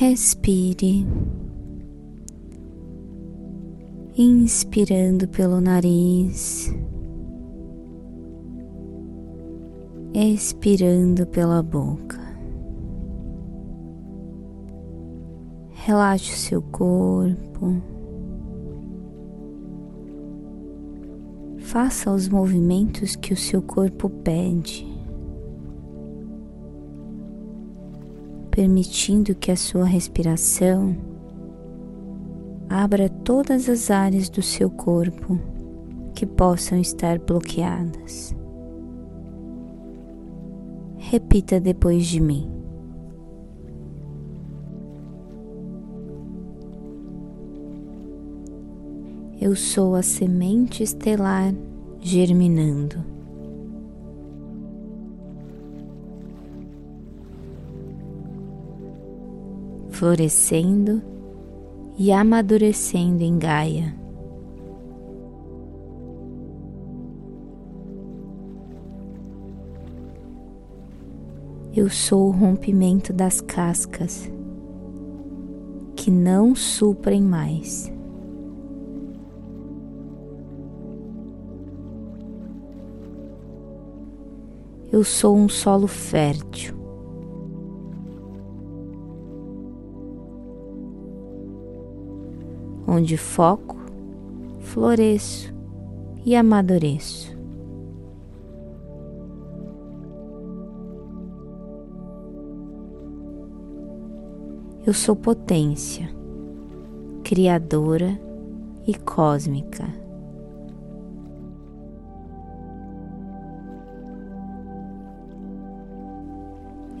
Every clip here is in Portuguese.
Respire, inspirando pelo nariz, expirando pela boca. Relaxe o seu corpo. Faça os movimentos que o seu corpo pede, permitindo que a sua respiração abra todas as áreas do seu corpo que possam estar bloqueadas. Repita depois de mim. Eu sou a semente estelar germinando. Florescendo e amadurecendo em Gaia. Eu sou o rompimento das cascas que não suprem mais. Eu sou um solo fértil. Onde foco, floresço e amadureço. Eu sou potência, criadora e cósmica.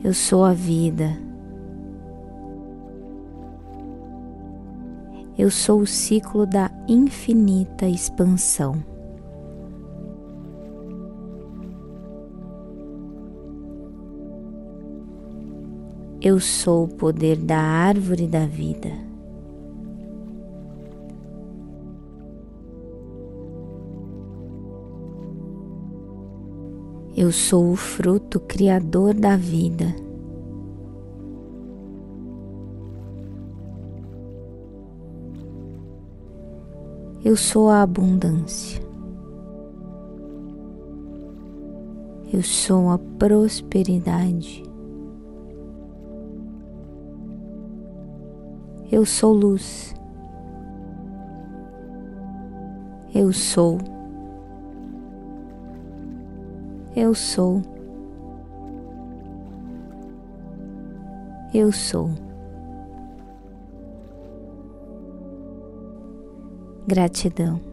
Eu sou a vida. Eu sou o ciclo da infinita expansão. Eu sou o poder da árvore da vida. Eu sou o fruto criador da vida. Eu sou a abundância. Eu sou a prosperidade. Eu sou luz. Eu sou eu sou. Eu sou. Gratidão.